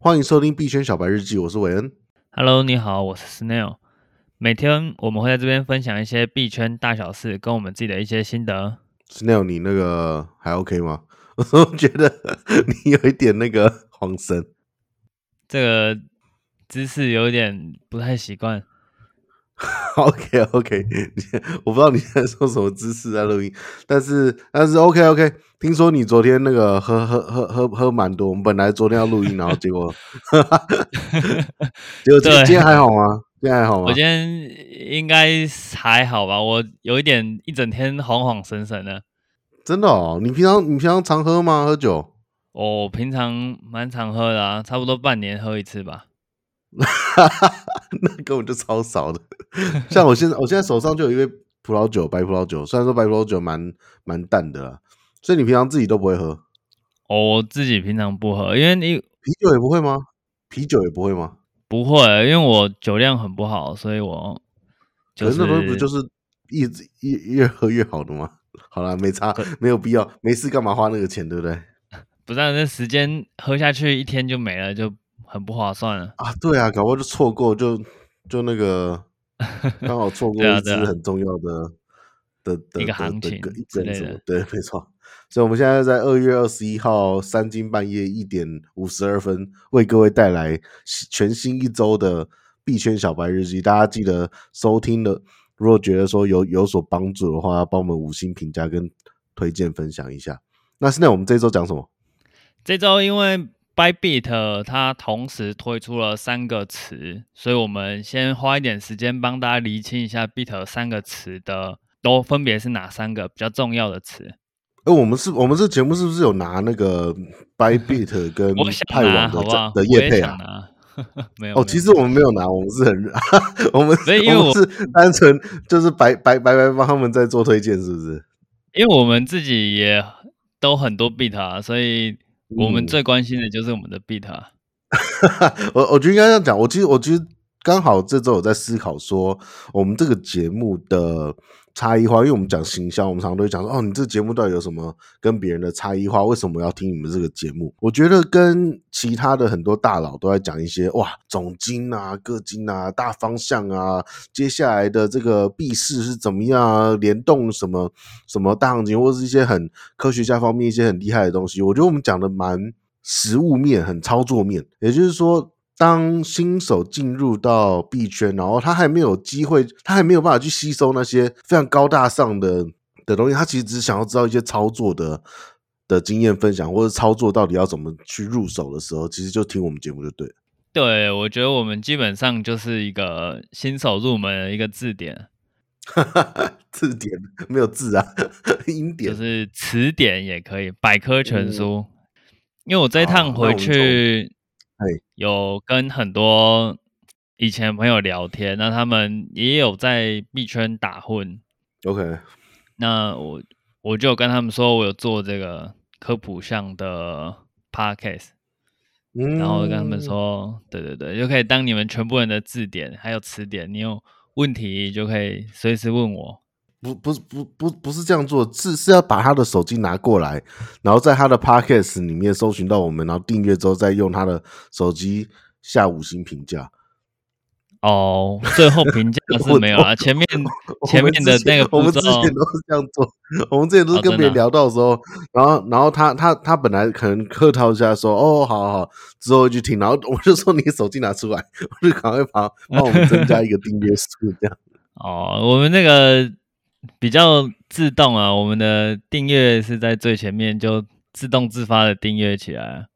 欢迎收听币圈小白日记，我是韦恩。Hello，你好，我是 Snail。每天我们会在这边分享一些币圈大小事，跟我们自己的一些心得。Snail，你那个还 OK 吗？我觉得你有一点那个慌神，这个姿势有点不太习惯。OK OK，我不知道你在说什么姿势在录音，但是但是 OK OK。听说你昨天那个喝喝喝喝喝蛮多，我们本来昨天要录音，然后结果，结果今天今天还好吗？今天还好吗？我今天应该还好吧，我有一点一整天恍恍神神的。真的哦，你平常你平常常喝吗？喝酒？我平常蛮常喝的啊，差不多半年喝一次吧。那根本就超少的。像我现在，我现在手上就有一杯葡萄酒，白葡萄酒。虽然说白葡萄酒蛮蛮淡的啦，所以你平常自己都不会喝？哦，我自己平常不喝，因为你啤酒也不会吗？啤酒也不会吗？不会，因为我酒量很不好，所以我、就是。可是那东西不就是一直越越喝越好的吗？好了，没差，没有必要，没事干嘛花那个钱，对不对？不是，那时间喝下去一天就没了，就。很不划算啊啊！对啊，搞不好就错过，就就那个 刚好错过一支很重要的、的的一个行情的一阵子，对，没错。所以我们现在在二月二十一号三更半夜一点五十二分，为各位带来全新一周的币圈小白日记。大家记得收听的，如果觉得说有有所帮助的话，帮我们五星评价跟推荐分享一下。那现在我们这周讲什么？这周因为。Bybit 它同时推出了三个词，所以我们先花一点时间帮大家厘清一下 Bit 三个词的都分别是哪三个比较重要的词。哎、欸，我们是，我们这节目是不是有拿那个 Bybit 跟派网的的业配啊？没有哦，其实我们没有拿，我们是很，我们因为我们是单纯就是白白白白帮他们在做推荐，是不是？因为我们自己也都很多 Bit 啊，所以。我们最关心的就是我们的 Bit 啊，我我觉得应该这样讲。我其实我觉得刚好这周有在思考说，我们这个节目的差异化，因为我们讲行销，我们常常都会讲说，哦，你这节目到底有什么跟别人的差异化？为什么要听你们这个节目？我觉得跟其他的很多大佬都在讲一些哇，总经啊、个经啊、大方向啊，接下来的这个币市是怎么样啊，联动什么什么大行情，或者是一些很科学家方面一些很厉害的东西。我觉得我们讲的蛮实务面、很操作面，也就是说。当新手进入到币圈，然后他还没有机会，他还没有办法去吸收那些非常高大上的的东西，他其实只是想要知道一些操作的的经验分享，或者操作到底要怎么去入手的时候，其实就听我们节目就对了。对，我觉得我们基本上就是一个新手入门的一个字典，字典没有字啊，音典就是词典也可以，百科全书。嗯、因为我这一趟回去。有跟很多以前朋友聊天，那他们也有在币圈打混。OK，那我我就跟他们说，我有做这个科普项的 Podcast，嗯，然后跟他们说，对对对，就可以当你们全部人的字典还有词典，你有问题就可以随时问我。不不不不不是这样做，是是要把他的手机拿过来，然后在他的 Podcast 里面搜寻到我们，然后订阅之后再用他的手机下五星评价。哦，最后评价是没有啊，前面 前面的那个我们之前都是这样做，我们之前都是跟别人聊到的时候，哦、然后然后他他他本来可能客套一下说哦好好好，之后就听，然后我就说你手机拿出来，我就赶快帮帮我们增加一个订阅数这样。哦，我们那个。比较自动啊，我们的订阅是在最前面，就自动自发的订阅起来。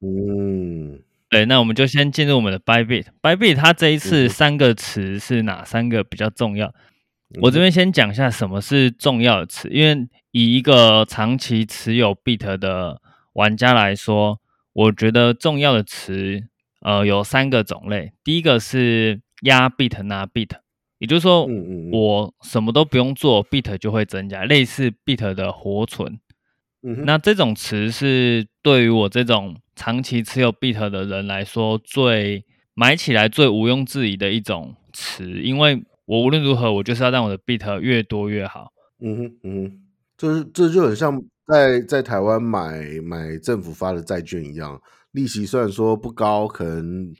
嗯，对，那我们就先进入我们的 Bybit。Bybit 它这一次三个词是哪三个比较重要？嗯、我这边先讲一下什么是重要的词，因为以一个长期持有 Bit 的玩家来说，我觉得重要的词呃有三个种类。第一个是压 Bit 拿 Bit。也就是说，我什么都不用做，Bit 就会增加，类似 Bit 的活存。那这种词是对于我这种长期持有 Bit 的人来说，最买起来最毋庸置疑的一种词，因为我无论如何，我就是要让我的 Bit 越多越好。嗯哼，嗯哼，就是这就很像在在台湾买买政府发的债券一样，利息虽然说不高，可能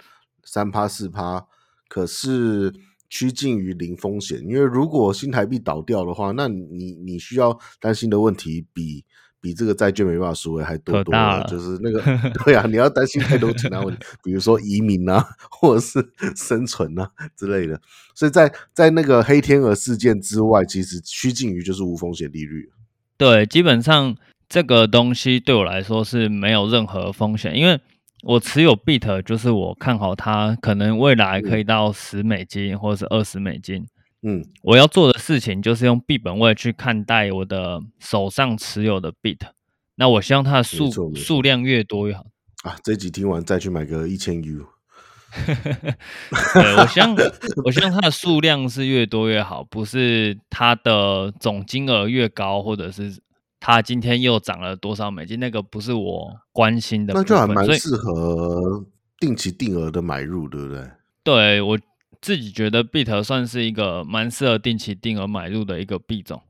三趴四趴，可是趋近于零风险。因为如果新台币倒掉的话，那你你需要担心的问题比比这个债券没办法赎回还多多了。就是那个 对啊，你要担心太多其他问题，比如说移民啊，或者是生存啊之类的。所以在在那个黑天鹅事件之外，其实趋近于就是无风险利率。对，基本上。这个东西对我来说是没有任何风险，因为我持有 BIT，就是我看好它可能未来可以到十美金或者是二十美金。嗯，我要做的事情就是用币本位去看待我的手上持有的 BIT。那我希望它的数数量越多越好。啊，这集听完再去买个一千 U。对，我希望我希望它的数量是越多越好，不是它的总金额越高，或者是。它今天又涨了多少美金？那个不是我关心的，那就还蛮适合定期定额的买入，对不对？对，我自己觉得比特算是一个蛮适合定期定额买入的一个币种。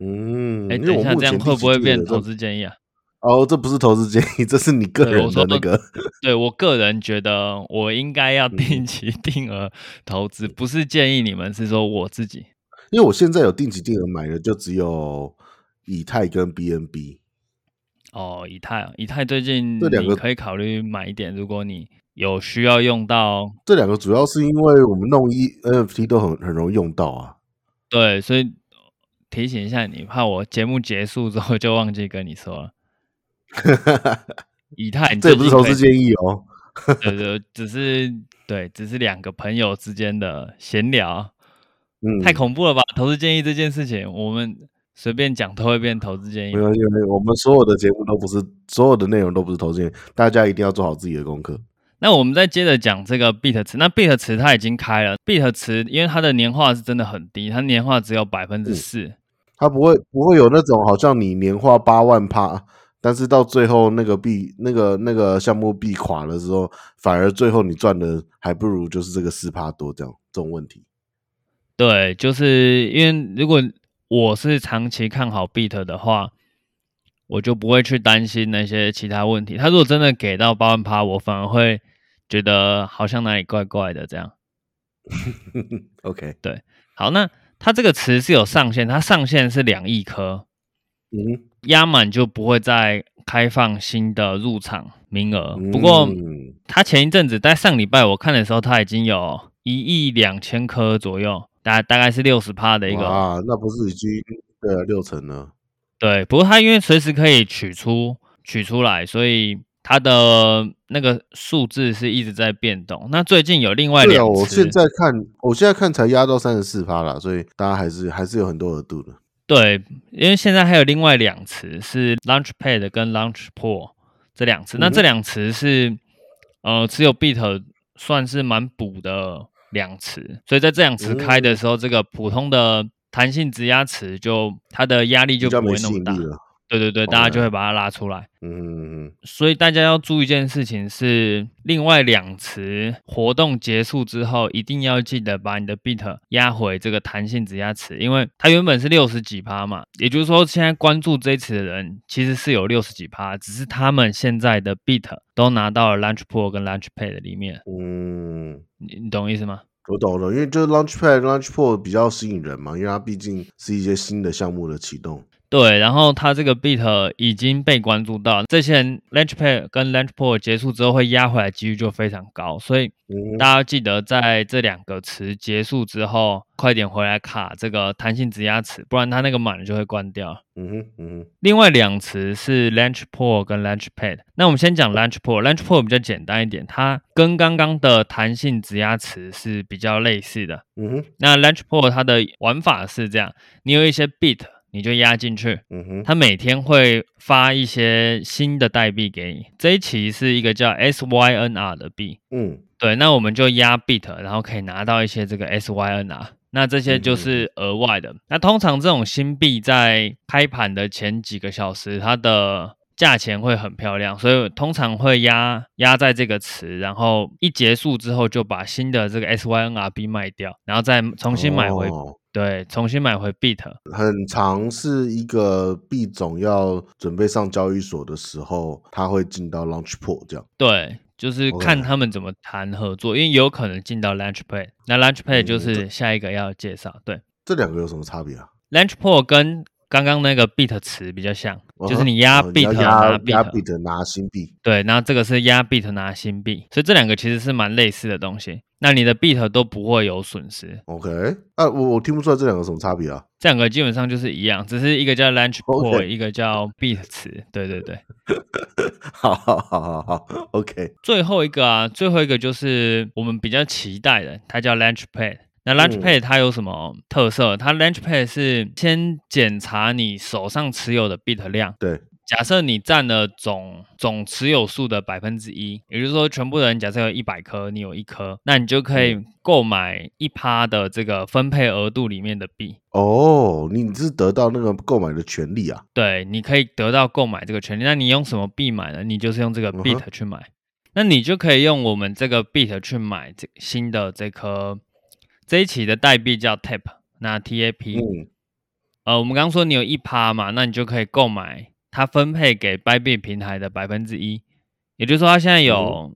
嗯，哎，等一下，这样会不会变投资建议啊？哦，这不是投资建议，这是你个人的那个。对，我，对我个人觉得，我应该要 定期定额投资，嗯，不是建议你们，是说我自己。因为我现在有定期定额买的，就只有。以太跟 BNB 哦，以太，以太最近这两个可以考虑买一点，如果你有需要用到这两个，主要是因为我们弄一 NFT 都很很容易用到啊。对，所以提醒一下你，怕我节目结束之后就忘记跟你说了。以太，这也不是投资建议哦。对对，只是对，只是两个朋友之间的闲聊。嗯，太恐怖了吧？投资建议这件事情，我们。随便讲都会变投资建议。没有，因为我们所有的节目都不是，所有的内容都不是投资建议，大家一定要做好自己的功课。那我们再接着讲这个 BIT 池，那 BIT 池它已经开了，BIT 池因为它的年化是真的很低，它年化只有百分之四，它不会不会有那种好像你年化八万趴，但是到最后那个币那个那个项目币垮了之后，反而最后你赚的还不如就是这个四趴多这样这种问题。对，就是因为如果。我是长期看好 Beat 的话，我就不会去担心那些其他问题。他如果真的给到八万趴，我反而会觉得好像哪里怪怪的这样。OK，对，好，那它这个词是有上限，它上限是两亿颗，嗯，压满就不会再开放新的入场名额。不过，它前一阵子在上礼拜我看的时候，它已经有一亿两千颗左右。大大概是六十趴的一个啊，那不是已经对了六成了？对，不过它因为随时可以取出取出来，所以它的那个数字是一直在变动。那最近有另外两次，我现在看，我现在看才压到三十四趴了，所以大家还是还是有很多额度的。对，因为现在还有另外两次是 Launchpad 跟 Launchpool 这两池，嗯、那这两次是呃持有 BIT 算是蛮补的。两池，所以在这两池开的时候，嗯、这个普通的弹性直压池就它的压力就不会那么大。对对对，大家就会把它拉出来。嗯，所以大家要注意一件事情是，另外两池活动结束之后，一定要记得把你的 BIT 压回这个弹性质押池，因为它原本是六十几趴嘛，也就是说，现在关注这一池的人其实是有六十几趴，只是他们现在的 BIT 都拿到了 Launchpool 跟 Launchpad 里面。嗯，你你懂意思吗？我懂了，因为就是 Launchpad、Launchpool 比较吸引人嘛，因为它毕竟是一些新的项目的启动。对，然后它这个 beat 已经被关注到，这些人 Launchpad 跟 Launchpool 结束之后会压回来几率就非常高，所以大家要记得在这两个词结束之后，快点回来卡这个弹性质押池，不然它那个满了就会关掉。嗯哼，嗯哼。另外两词是 Launchpool 跟 Launchpad，那我们先讲 Launchpool，Launchpool 比较简单一点，它跟刚刚的弹性质押池是比较类似的。嗯哼，那 Launchpool 它的玩法是这样，你有一些 BIT。你就压进去，嗯哼，他每天会发一些新的代币给你。这一期是一个叫 SYNR 的币，嗯，对，那我们就压 BIT，然后可以拿到一些这个 SYNR，那这些就是额外的。嗯、那通常这种新币在开盘的前几个小时，它的价钱会很漂亮，所以通常会压压在这个池，然后一结束之后就把新的这个 SYNRB 卖掉，然后再重新买回，哦、对，重新买回 BIT。很常是一个币种要准备上交易所的时候，它会进到 Launch Pool 这样。对，就是看他们怎么谈合作，因为有可能进到 Launch Pad，那 Launch Pad 就是下一个要介绍。嗯、对，这两个有什么差别啊？Launch Pool 跟刚刚那个 beat 词比较像，就是你压 beat 拿 bit 拿新币。对，然后这个是压 beat 拿新币，所以这两个其实是蛮类似的东西。那你的 beat 都不会有损失。OK，啊，我我听不出来这两个什么差别啊？这两个基本上就是一样，只是一个叫 launch pool，一个叫 beat 词。对对对，好好好好好，OK。最后一个啊，最后一个就是我们比较期待的，它叫 launch pad。那 Launchpad 它有什么特色？嗯、它 Launchpad 是先检查你手上持有的 bit 量。对，假设你占了总总持有数的百分之一，也就是说，全部的人假设有一百颗，你有一颗，那你就可以购买一趴的这个分配额度里面的币。哦，你是得到那个购买的权利啊？对，你可以得到购买这个权利。那你用什么币买呢？你就是用这个 bit 去买。嗯、那你就可以用我们这个 bit 去买这新的这颗。这一期的代币叫 TAP，那 TAP，嗯，呃，我们刚刚说你有一趴嘛，那你就可以购买它分配给 Bybit 平台的百分之一，也就是说它现在有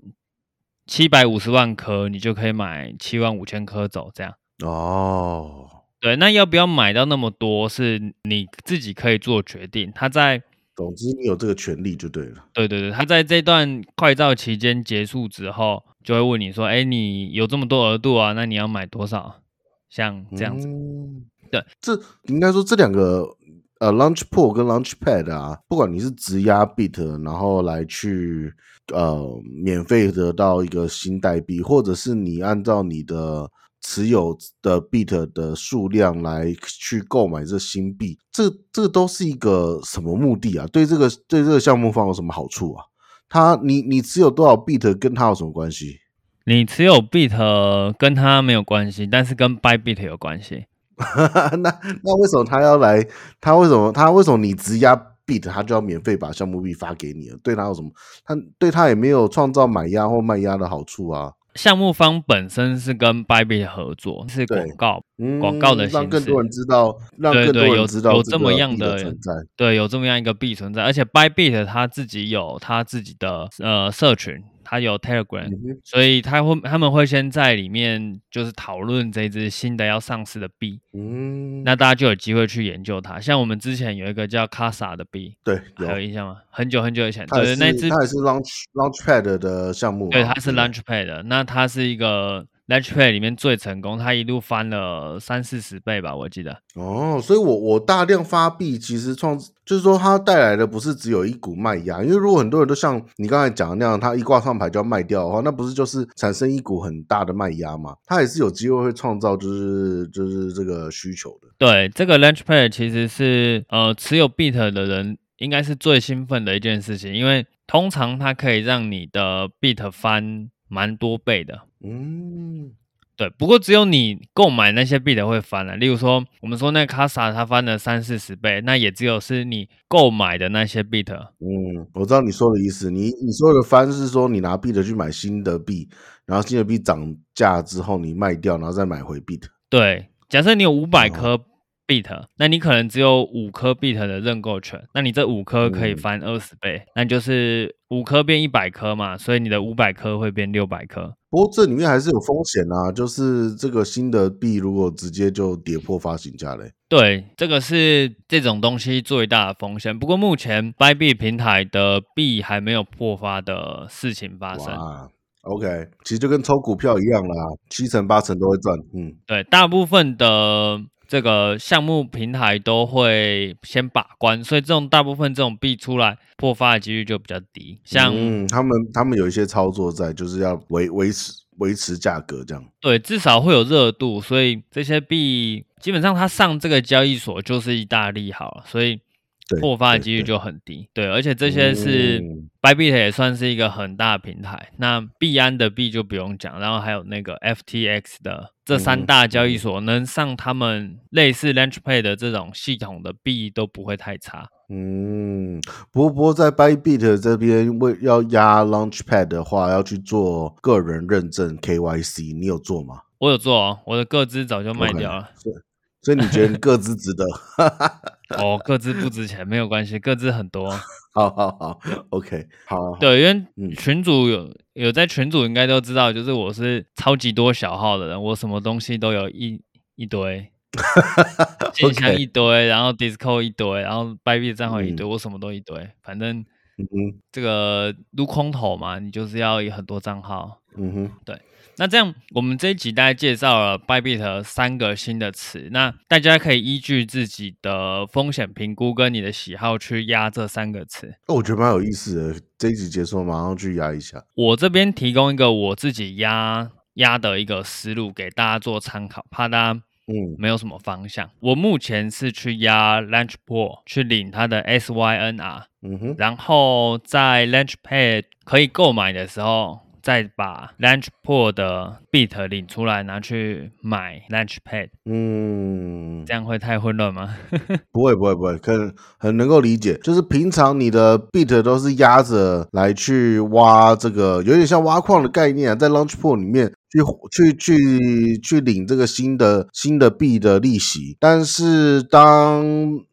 七百五十万颗，你就可以买七万五千颗走，这样。哦，对，那要不要买到那么多，是你自己可以做决定。它在，总之你有这个权利就对了。对对对，它在这段快照期间结束之后。就会问你说，哎，你有这么多额度啊？那你要买多少？像这样子，嗯、对，这应该说这两个呃，Launch Pool 跟 Launch Pad 啊，不管你是直押 Bit，然后来去呃免费得到一个新代币，或者是你按照你的持有的 Bit 的数量来去购买这新币，这这个都是一个什么目的啊？对这个对这个项目方有什么好处啊？他，你你持有多少 bit 跟他有什么关系？你持有 bit 跟他没有关系，但是跟 buy bit 有关系。那那为什么他要来？他为什么他为什么你质押 bit，他就要免费把项目币发给你了？对他有什么？他对他也没有创造买压或卖压的好处啊。项目方本身是跟 Bybit 合作，是广告，广、嗯、告的形式，让更多人知道，让更多人知道有这么样的存在，对，有这么样一个币存在，而且 Bybit 他自己有他自己的呃社群。他有 Telegram，、嗯、所以他会他们会先在里面就是讨论这只新的要上市的币，嗯，那大家就有机会去研究它。像我们之前有一个叫 Casa 的币，对，还有印象吗？很久很久以前，对，那只它也是 Launch Launchpad 的项目，对，它是 Launchpad 的，那它是一个。Launchpad 里面最成功，它一路翻了三四十倍吧，我记得。哦，所以我我大量发币，其实创就是说它带来的不是只有一股卖压，因为如果很多人都像你刚才讲的那样，它一挂上牌就要卖掉的话，那不是就是产生一股很大的卖压吗？它也是有机会会创造就是就是这个需求的。对，这个 Launchpad 其实是呃持有 Bit 的人应该是最兴奋的一件事情，因为通常它可以让你的 Bit 翻蛮多倍的。嗯，对，不过只有你购买那些币的会翻了。例如说，我们说那个卡萨它翻了三四十倍，那也只有是你购买的那些币的。嗯，我知道你说的意思。你你说的翻是说你拿币的去买新的币，然后新的币涨价之后你卖掉，然后再买回币。对，假设你有五百颗。哦 bit，那你可能只有五颗 bit 的认购权，那你这五颗可以翻二十倍，嗯、那就是五颗变一百颗嘛，所以你的五百颗会变六百颗。不过这里面还是有风险啊，就是这个新的币如果直接就跌破发行价嘞。对，这个是这种东西最大的风险。不过目前 Bybit 平台的币还没有破发的事情发生。OK，其实就跟抽股票一样啦，七成八成都会赚。嗯，对，大部分的。这个项目平台都会先把关，所以这种大部分这种币出来破发的几率就比较低。像、嗯、他们他们有一些操作在，就是要维维持维持价格这样。对，至少会有热度，所以这些币基本上它上这个交易所就是一大利好，所以破发的几率就很低。对，而且这些是、嗯、Bybit 也算是一个很大的平台。那币安的币就不用讲，然后还有那个 FTX 的这三大交易所，能上他们类似 Launchpad 的这种系统的币都不会太差。嗯，不过不过在 Bybit 这边为要压 Launchpad 的话，要去做个人认证 KYC，你有做吗？我有做哦，我的个资早就卖掉了。Okay, 所以你觉得各自值得？哦，各自不值钱没有关系，各自很多。好好好，OK，好，好。对，因为群主有有在群主应该都知道，就是我是超级多小号的人，我什么东西都有一一堆。信箱一堆.然后 Discord 一堆，然后 Bybit 账号一堆，嗯，我什么都一堆，反正，嗯哼，这个撸空投嘛，你就是要有很多账号，嗯哼，对。那这样，我们这一集大概介绍了 Bybit 三个新的词，那大家可以依据自己的风险评估跟你的喜好去压这三个词。哦，我觉得蛮有意思的。这一集结束，马上去压一下。我这边提供一个我自己压压的一个思路给大家做参考，怕大家。嗯，没有什么方向。我目前是去压 Launchpool 去领它的 SYNR，嗯哼，然后在 Launchpad 可以购买的时候，再把 Launchpool 的 Bit 领出来拿去买 Launchpad。嗯，这样会太混乱吗？不会，不会，不会，可能很能够理解。就是平常你的 Bit 都是压着来去挖这个，有点像挖矿的概念啊，在 Launchpool 里面。去去去去领这个新的新的币的利息，但是当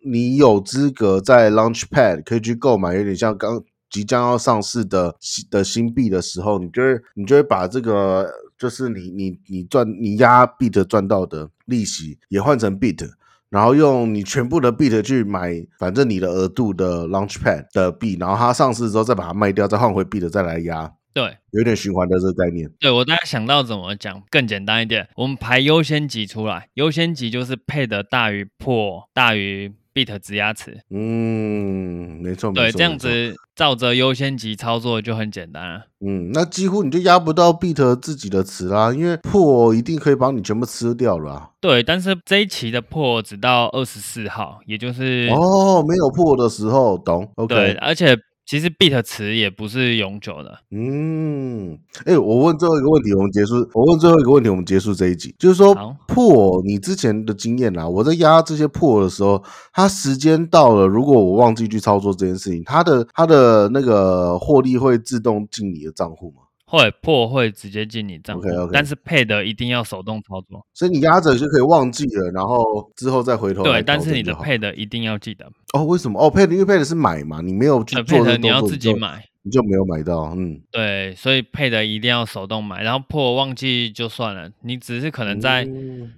你有资格在 Launchpad 可以去购买，有点像刚即将要上市的新的新币的时候，你就会你就会把这个就是你你你赚你押 Bit 赚到的利息也换成 Bit，然后用你全部的 Bit 去买，反正你的额度的 Launchpad 的币，然后它上市之后再把它卖掉，再换回 Bit 再来押。对，有点循环的这个概念。对，我大概想到怎么讲更简单一点，我们排优先级出来，优先级就是配的大于破大于 bit 直压词。嗯，没错，对，没错，这样子照着优先级操作就很简单了。嗯，那几乎你就压不到 bit 自己的词啦，因为破一定可以把你全部吃掉了啊。对，但是这一期的破只到二十四号，也就是哦，没有破的时候，懂？OK，对，而且。其实 bit 词也不是永久的。嗯，哎、欸，我问最后一个问题，我们结束。我问最后一个问题，我们结束这一集。就是说，破你之前的经验啊，我在压这些破的时候，它时间到了，如果我忘记去操作这件事情，它的它的那个获利会自动进你的账户吗？会破会直接进你账户，okay, okay. 但是配的一定要手动操作，所以你压着就可以忘记了，然后之后再回头。对，但是你的配的一定要记得。哦，为什么？哦，配的因为配的是买嘛，你没有去做的，你要自己买，你就没有买到。嗯，对，所以配的一定要手动买，然后破忘记就算了，你只是可能在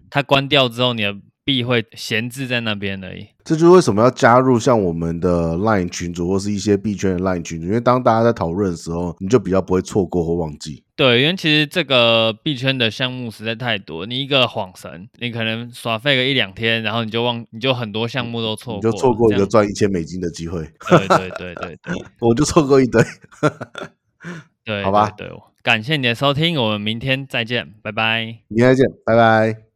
它关掉之后，你的。币会闲置在那边而已，这就是为什么要加入像我们的 Line 群组或是一些币圈的 Line 群组，因为当大家在讨论的时候，你就比较不会错过或忘记。对，因为其实这个币圈的项目实在太多，你一个晃神，你可能耍废个一两天，然后你就忘，你就很多项目都错过，你就错过一个赚一千美金的机会。对对对对对，我就错过一堆。对，好吧，对，感谢你的收听，我们明天再见，拜拜。明天再见，拜拜。